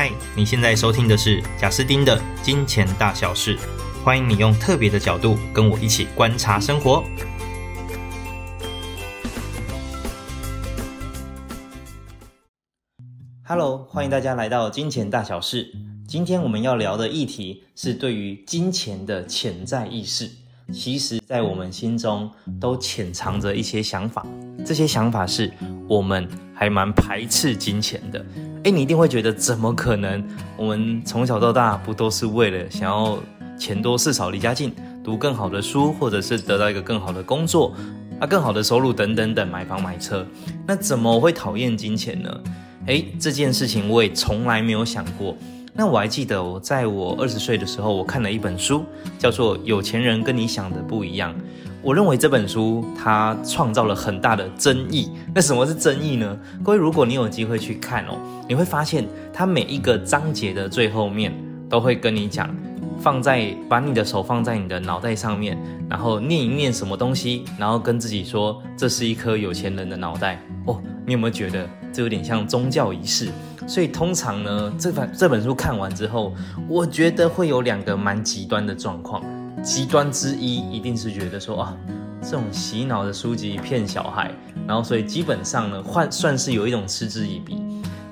嗨，你现在收听的是贾斯丁的《金钱大小事》，欢迎你用特别的角度跟我一起观察生活。Hello，欢迎大家来到《金钱大小事》。今天我们要聊的议题是对于金钱的潜在意识。其实，在我们心中都潜藏着一些想法，这些想法是我们还蛮排斥金钱的。诶，你一定会觉得，怎么可能？我们从小到大不都是为了想要钱多事少离家近，读更好的书，或者是得到一个更好的工作，啊，更好的收入等等等，买房买车？那怎么会讨厌金钱呢？诶，这件事情我也从来没有想过。那我还记得，我在我二十岁的时候，我看了一本书，叫做《有钱人跟你想的不一样》。我认为这本书它创造了很大的争议。那什么是争议呢？各位，如果你有机会去看哦，你会发现它每一个章节的最后面都会跟你讲，放在把你的手放在你的脑袋上面，然后念一念什么东西，然后跟自己说，这是一颗有钱人的脑袋哦。你有没有觉得这有点像宗教仪式？所以通常呢，这本这本书看完之后，我觉得会有两个蛮极端的状况。极端之一一定是觉得说啊，这种洗脑的书籍骗小孩，然后所以基本上呢，换算是有一种嗤之以鼻。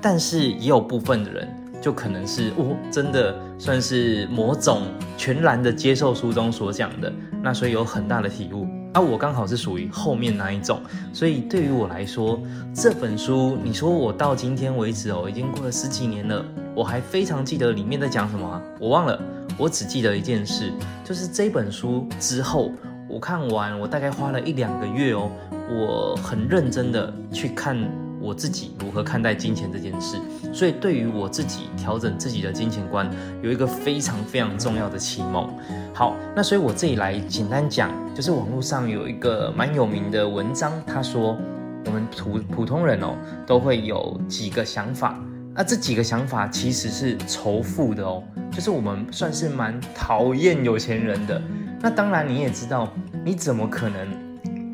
但是也有部分的人，就可能是哦，真的算是某种全然的接受书中所讲的，那所以有很大的体悟。那、我刚好是属于后面那一种，所以对于我来说，这本书，你说我到今天为止哦，已经过了十几年了，我还非常记得里面在讲什么、啊，我忘了，我只记得一件事，就是这本书之后我看完，我大概花了一两个月哦，我很认真的去看。我自己如何看待金钱这件事，所以对于我自己调整自己的金钱观，有一个非常非常重要的启蒙。好，那所以我这里来简单讲，就是网络上有一个蛮有名的文章，他说我们普普通人哦都会有几个想法，那这几个想法其实是仇富的哦，就是我们算是蛮讨厌有钱人的。那当然你也知道，你怎么可能？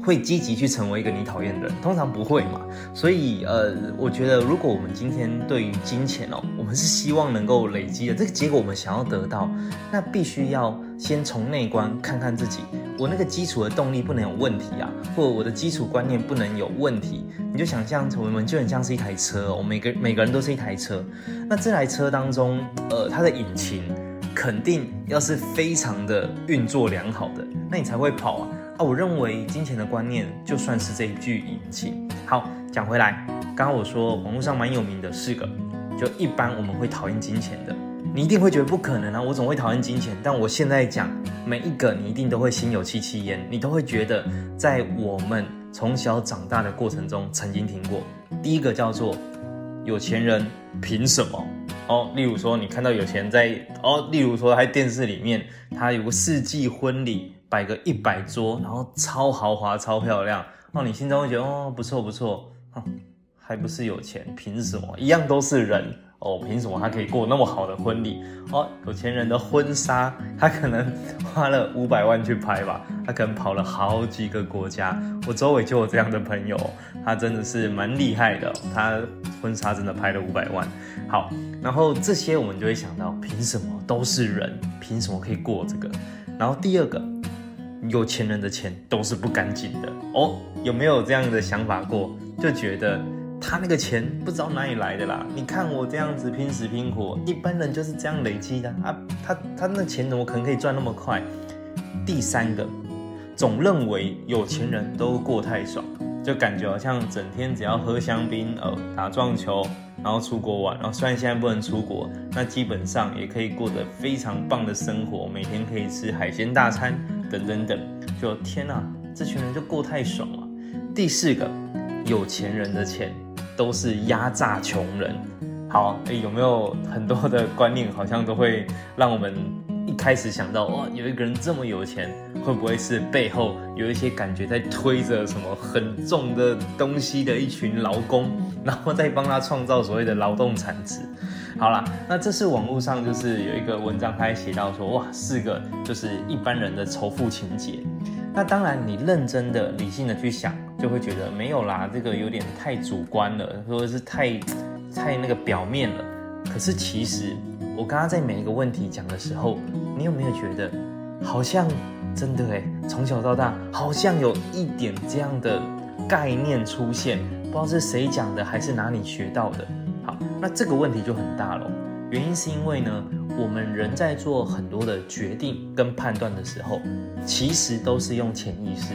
会积极去成为一个你讨厌的人，通常不会嘛。所以，呃，我觉得如果我们今天对于金钱哦，我们是希望能够累积的这个结果，我们想要得到，那必须要先从内观看看自己，我那个基础的动力不能有问题啊，或者我的基础观念不能有问题。你就想象我们就很像是一台车哦，每个每个人都是一台车，那这台车当中，呃，它的引擎肯定要是非常的运作良好的，那你才会跑啊。啊，我认为金钱的观念就算是这一具引擎。好，讲回来，刚刚我说网络上蛮有名的四个，就一般我们会讨厌金钱的，你一定会觉得不可能啊，我总会讨厌金钱。但我现在讲每一个，你一定都会心有戚戚焉，你都会觉得在我们从小长大的过程中曾经听过。第一个叫做有钱人凭什么？哦，例如说你看到有钱在哦，例如说在电视里面，他有个世纪婚礼。摆个一百桌，然后超豪华、超漂亮，哦，你心中会觉得哦，不错不错，哼，还不是有钱，凭什么？一样都是人哦，凭什么他可以过那么好的婚礼？哦，有钱人的婚纱，他可能花了五百万去拍吧，他可能跑了好几个国家。我周围就有这样的朋友，他真的是蛮厉害的，他婚纱真的拍了五百万。好，然后这些我们就会想到，凭什么都是人？凭什么可以过这个？然后第二个。有钱人的钱都是不干净的哦，有没有这样的想法过？就觉得他那个钱不知道哪里来的啦。你看我这样子拼死拼活，一般人就是这样累积的啊。他他那钱怎么可能可以赚那么快？第三个，总认为有钱人都过太爽，就感觉好像整天只要喝香槟、呃打撞球，然后出国玩。然后虽然现在不能出国，那基本上也可以过得非常棒的生活，每天可以吃海鲜大餐。等等等，就天哪，这群人就过太爽了。第四个，有钱人的钱都是压榨穷人。好，诶，有没有很多的观念，好像都会让我们一开始想到，哇，有一个人这么有钱，会不会是背后有一些感觉在推着什么很重的东西的一群劳工，然后再帮他创造所谓的劳动产值？好啦，那这是网络上就是有一个文章，他写到说，哇，四个就是一般人的仇富情节。那当然，你认真的、理性的去想，就会觉得没有啦，这个有点太主观了，或者是太太那个表面了。可是其实我刚刚在每一个问题讲的时候，你有没有觉得好像真的诶，从小到大好像有一点这样的概念出现，不知道是谁讲的还是哪里学到的。好，那这个问题就很大了，原因是因为呢，我们人在做很多的决定跟判断的时候，其实都是用潜意识。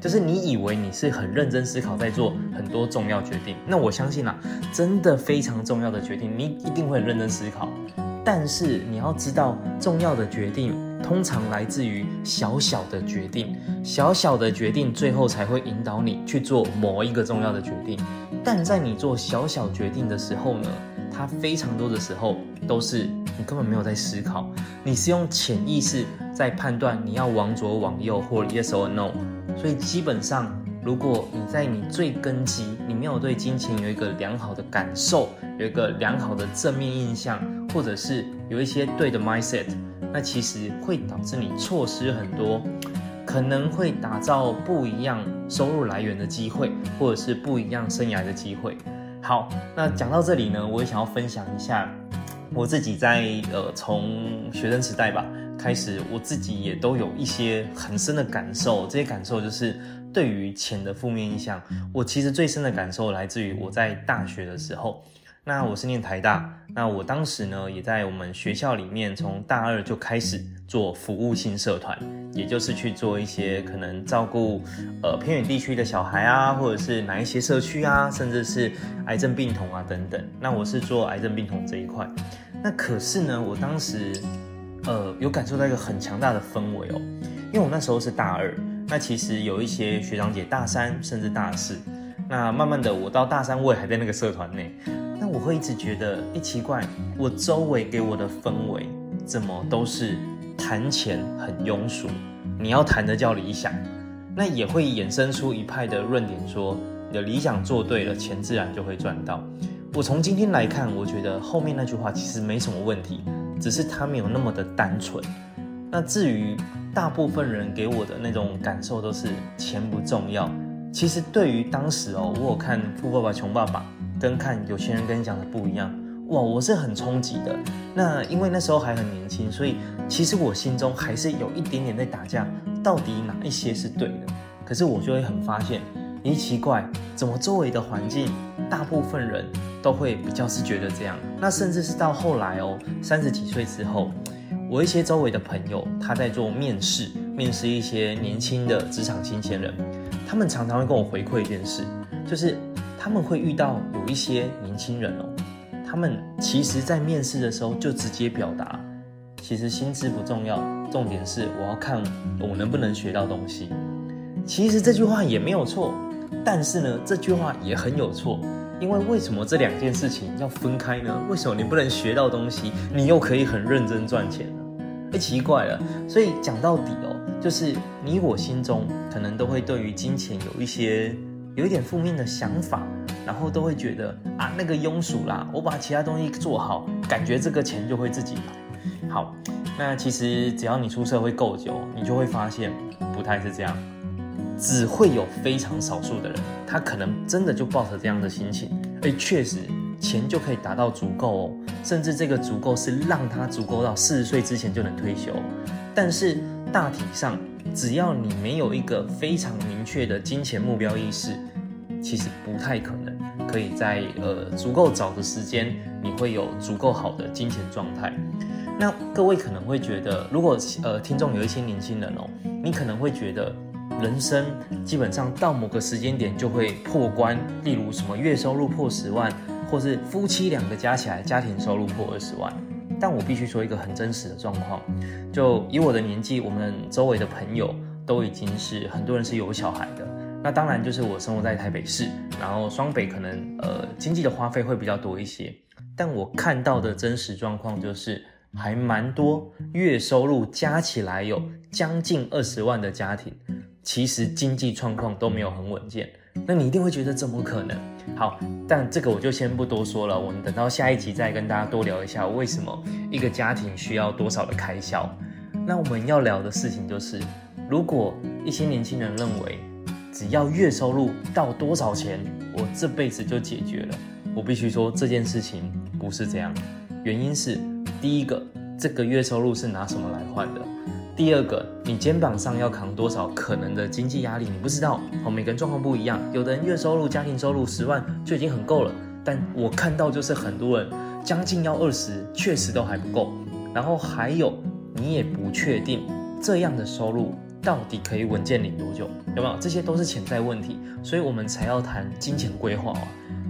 就是你以为你是很认真思考，在做很多重要决定，那我相信啊，真的非常重要的决定，你一定会很认真思考。但是你要知道，重要的决定通常来自于小小的决定，小小的决定最后才会引导你去做某一个重要的决定。但在你做小小决定的时候呢，它非常多的时候都是你根本没有在思考，你是用潜意识在判断你要往左往右或 yes or no。所以基本上，如果你在你最根基，你没有对金钱有一个良好的感受，有一个良好的正面印象，或者是有一些对的 mindset，那其实会导致你错失很多可能会打造不一样收入来源的机会，或者是不一样生涯的机会。好，那讲到这里呢，我也想要分享一下我自己在呃从学生时代吧。开始，我自己也都有一些很深的感受。这些感受就是对于钱的负面印象。我其实最深的感受来自于我在大学的时候。那我是念台大，那我当时呢也在我们学校里面，从大二就开始做服务性社团，也就是去做一些可能照顾呃偏远地区的小孩啊，或者是哪一些社区啊，甚至是癌症病童啊等等。那我是做癌症病童这一块。那可是呢，我当时。呃，有感受到一个很强大的氛围哦，因为我那时候是大二，那其实有一些学长姐大三甚至大四，那慢慢的我到大三我也还在那个社团内，那我会一直觉得，一奇怪，我周围给我的氛围怎么都是谈钱很庸俗，你要谈的叫理想，那也会衍生出一派的论点说，你的理想做对了，钱自然就会赚到。我从今天来看，我觉得后面那句话其实没什么问题。只是他没有那么的单纯。那至于大部分人给我的那种感受都是钱不重要。其实对于当时哦，我有看《富爸爸穷爸爸》跟看有钱人跟你讲的不一样，哇，我是很冲击的。那因为那时候还很年轻，所以其实我心中还是有一点点在打架，到底哪一些是对的？可是我就会很发现，咦，奇怪，怎么周围的环境大部分人。都会比较是觉得这样，那甚至是到后来哦，三十几岁之后，我一些周围的朋友，他在做面试，面试一些年轻的职场新鲜人，他们常常会跟我回馈一件事，就是他们会遇到有一些年轻人哦，他们其实在面试的时候就直接表达，其实薪资不重要，重点是我要看我能不能学到东西。其实这句话也没有错，但是呢，这句话也很有错。因为为什么这两件事情要分开呢？为什么你不能学到东西，你又可以很认真赚钱呢？哎，奇怪了。所以讲到底哦，就是你我心中可能都会对于金钱有一些有一点负面的想法，然后都会觉得啊，那个庸俗啦，我把其他东西做好，感觉这个钱就会自己来。好，那其实只要你出社会够久，你就会发现不太是这样。只会有非常少数的人，他可能真的就抱着这样的心情，哎，确实钱就可以达到足够哦，甚至这个足够是让他足够到四十岁之前就能退休。但是大体上，只要你没有一个非常明确的金钱目标意识，其实不太可能可以在呃足够早的时间，你会有足够好的金钱状态。那各位可能会觉得，如果呃听众有一些年轻人哦，你可能会觉得。人生基本上到某个时间点就会破关，例如什么月收入破十万，或是夫妻两个加起来家庭收入破二十万。但我必须说一个很真实的状况，就以我的年纪，我们周围的朋友都已经是很多人是有小孩的。那当然就是我生活在台北市，然后双北可能呃经济的花费会比较多一些。但我看到的真实状况就是还蛮多月收入加起来有将近二十万的家庭。其实经济状况都没有很稳健，那你一定会觉得怎么可能？好，但这个我就先不多说了，我们等到下一集再跟大家多聊一下为什么一个家庭需要多少的开销。那我们要聊的事情就是，如果一些年轻人认为只要月收入到多少钱，我这辈子就解决了，我必须说这件事情不是这样。原因是第一个，这个月收入是拿什么来换的？第二个，你肩膀上要扛多少可能的经济压力，你不知道。每个人状况不一样，有的人月收入、家庭收入十万就已经很够了，但我看到就是很多人将近要二十，确实都还不够。然后还有，你也不确定这样的收入到底可以稳健领多久，有没有？这些都是潜在问题，所以我们才要谈金钱规划啊。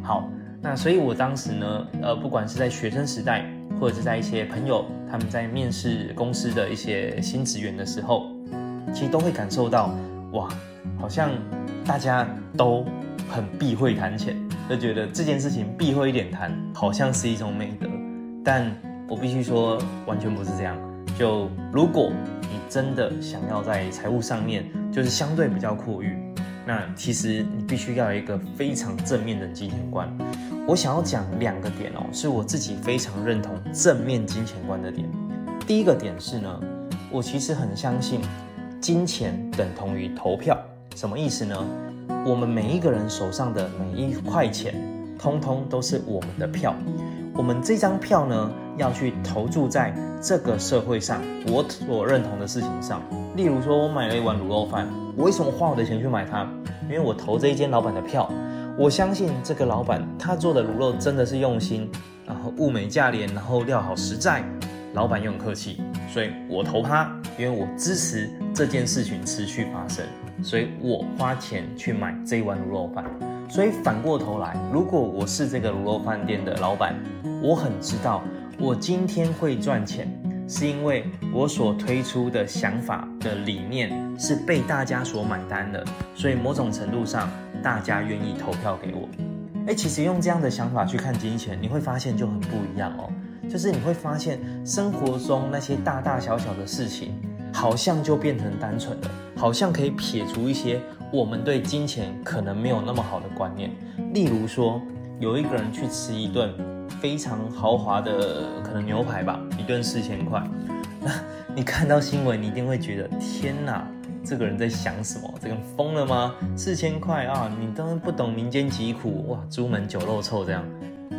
好，那所以我当时呢，呃，不管是在学生时代。或者是在一些朋友他们在面试公司的一些新职员的时候，其实都会感受到，哇，好像大家都很避讳谈钱，就觉得这件事情避讳一点谈，好像是一种美德。但我必须说，完全不是这样。就如果你真的想要在财务上面就是相对比较阔裕，那其实你必须要有一个非常正面的金钱观。我想要讲两个点哦，是我自己非常认同正面金钱观的点。第一个点是呢，我其实很相信金钱等同于投票。什么意思呢？我们每一个人手上的每一块钱，通通都是我们的票。我们这张票呢，要去投注在这个社会上我所认同的事情上。例如说，我买了一碗卤肉饭，我为什么花我的钱去买它？因为我投这一间老板的票。我相信这个老板他做的卤肉真的是用心，然后物美价廉，然后料好实在，老板又很客气，所以我投他，因为我支持这件事情持续发生，所以我花钱去买这一碗卤肉饭。所以反过头来，如果我是这个卤肉饭店的老板，我很知道我今天会赚钱，是因为我所推出的想法的理念是被大家所买单的，所以某种程度上。大家愿意投票给我，哎，其实用这样的想法去看金钱，你会发现就很不一样哦。就是你会发现生活中那些大大小小的事情，好像就变成单纯的，好像可以撇除一些我们对金钱可能没有那么好的观念。例如说，有一个人去吃一顿非常豪华的可能牛排吧，一顿四千块，那你看到新闻，你一定会觉得天哪！这个人在想什么？这个人疯了吗？四千块啊！你都不懂民间疾苦哇！朱门酒肉臭这样。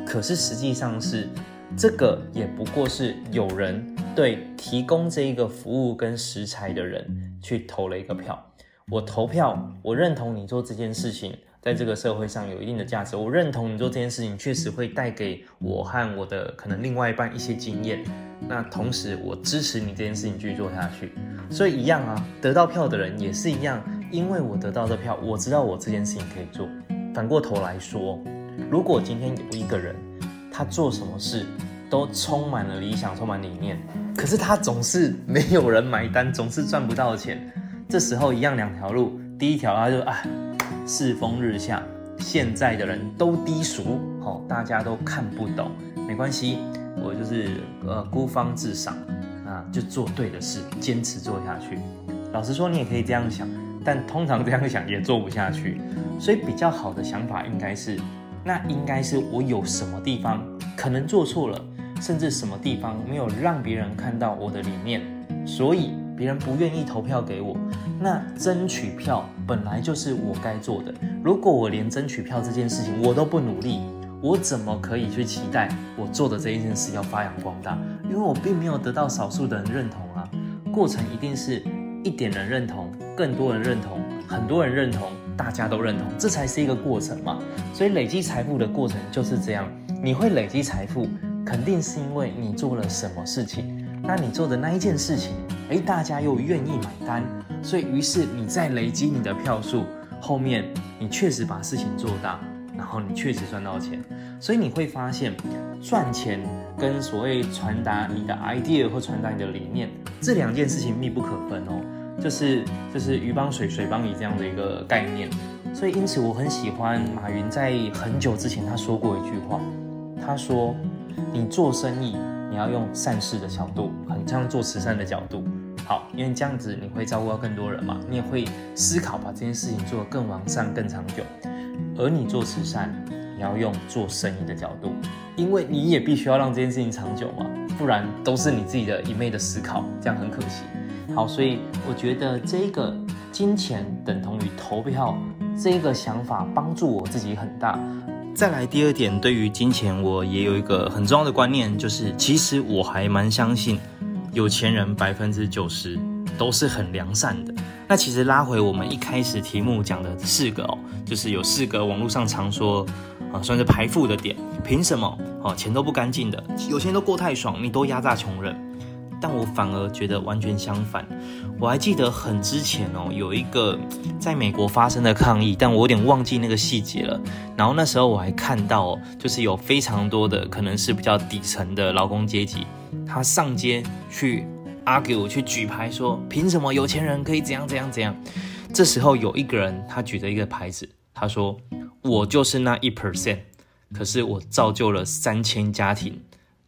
可是实际上是，这个也不过是有人对提供这一个服务跟食材的人去投了一个票。我投票，我认同你做这件事情，在这个社会上有一定的价值。我认同你做这件事情，确实会带给我和我的可能另外一半一些经验。那同时，我支持你这件事情继续做下去，所以一样啊，得到票的人也是一样，因为我得到的票，我知道我这件事情可以做。反过头来说，如果今天有一个人，他做什么事都充满了理想，充满理念，可是他总是没有人买单，总是赚不到钱，这时候一样两条路，第一条他就啊，世风日下，现在的人都低俗，好，大家都看不懂，没关系。我就是呃孤芳自赏啊，就做对的事，坚持做下去。老实说，你也可以这样想，但通常这样想也做不下去。所以比较好的想法应该是，那应该是我有什么地方可能做错了，甚至什么地方没有让别人看到我的理念，所以别人不愿意投票给我。那争取票本来就是我该做的。如果我连争取票这件事情我都不努力，我怎么可以去期待我做的这一件事要发扬光大？因为我并没有得到少数的人认同啊。过程一定是一点人认同，更多人认同，很多人认同，大家都认同，这才是一个过程嘛。所以累积财富的过程就是这样。你会累积财富，肯定是因为你做了什么事情。那你做的那一件事情，诶，大家又愿意买单，所以于是你再累积你的票数，后面你确实把事情做大。然后你确实赚到钱，所以你会发现，赚钱跟所谓传达你的 idea 或传达你的理念这两件事情密不可分哦，就是就是鱼帮水，水帮鱼这样的一个概念。所以因此我很喜欢马云在很久之前他说过一句话，他说：“你做生意你要用善事的角度，很像做慈善的角度，好，因为这样子你会照顾到更多人嘛，你也会思考把这件事情做得更完善、更长久。”而你做慈善，你要用做生意的角度，因为你也必须要让这件事情长久嘛，不然都是你自己的一昧的思考，这样很可惜。好，所以我觉得这个金钱等同于投票这个想法帮助我自己很大。再来第二点，对于金钱，我也有一个很重要的观念，就是其实我还蛮相信，有钱人百分之九十都是很良善的。那其实拉回我们一开始题目讲的四个哦，就是有四个网络上常说啊，算是排富的点，凭什么哦，钱都不干净的，有钱都过太爽，你都压榨穷人。但我反而觉得完全相反。我还记得很之前哦，有一个在美国发生的抗议，但我有点忘记那个细节了。然后那时候我还看到，哦就是有非常多的可能是比较底层的劳工阶级，他上街去 argue 去举牌说，凭什么有钱人可以怎样怎样怎样？这时候有一个人他举着一个牌子，他说：“我就是那一 percent，可是我造就了三千家庭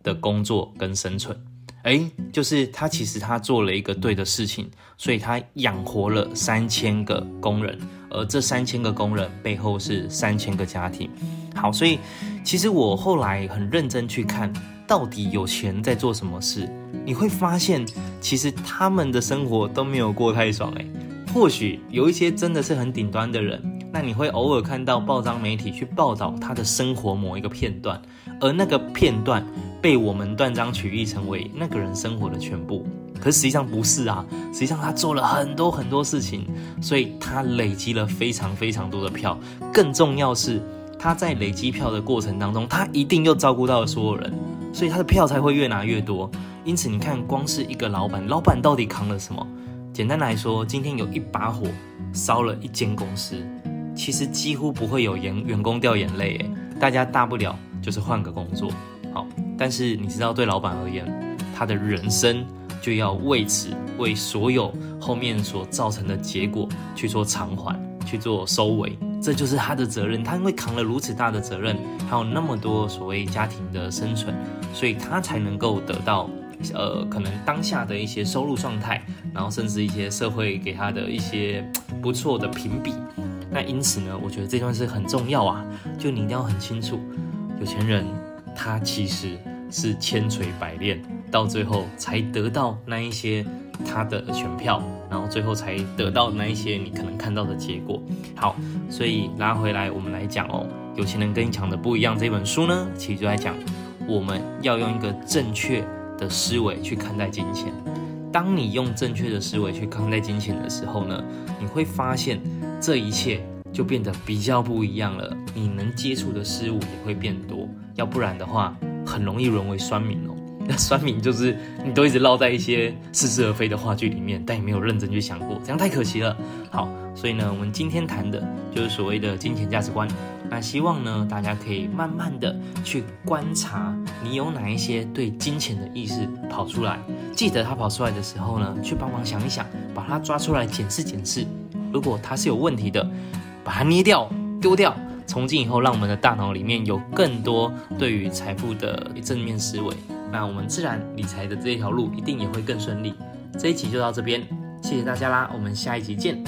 的工作跟生存。”哎，就是他，其实他做了一个对的事情，所以他养活了三千个工人，而这三千个工人背后是三千个家庭。好，所以其实我后来很认真去看，到底有钱在做什么事，你会发现，其实他们的生活都没有过太爽。哎，或许有一些真的是很顶端的人，那你会偶尔看到报章媒体去报道他的生活某一个片段，而那个片段。被我们断章取义成为那个人生活的全部，可实际上不是啊！实际上他做了很多很多事情，所以他累积了非常非常多的票。更重要是，他在累积票的过程当中，他一定又照顾到了所有人，所以他的票才会越拿越多。因此，你看，光是一个老板，老板到底扛了什么？简单来说，今天有一把火烧了一间公司，其实几乎不会有员员工掉眼泪，诶，大家大不了就是换个工作。好，但是你知道，对老板而言，他的人生就要为此为所有后面所造成的结果去做偿还，去做收尾，这就是他的责任。他因为扛了如此大的责任，还有那么多所谓家庭的生存，所以他才能够得到呃，可能当下的一些收入状态，然后甚至一些社会给他的一些不错的评比。那因此呢，我觉得这段是很重要啊，就你一定要很清楚，有钱人。他其实是千锤百炼，到最后才得到那一些他的选票，然后最后才得到那一些你可能看到的结果。好，所以拉回来我们来讲哦，有钱人跟你讲的不一样。这本书呢，其实就在讲我们要用一个正确的思维去看待金钱。当你用正确的思维去看待金钱的时候呢，你会发现这一切就变得比较不一样了。你能接触的事物也会变多。要不然的话，很容易沦为酸民哦。那酸民就是你都一直绕在一些似是而非的话剧里面，但也没有认真去想过，这样太可惜了。好，所以呢，我们今天谈的就是所谓的金钱价值观。那希望呢，大家可以慢慢的去观察，你有哪一些对金钱的意识跑出来。记得他跑出来的时候呢，去帮忙想一想，把它抓出来检视检视。如果它是有问题的，把它捏掉，丢掉。从今以后，让我们的大脑里面有更多对于财富的正面思维，那我们自然理财的这一条路一定也会更顺利。这一集就到这边，谢谢大家啦，我们下一集见。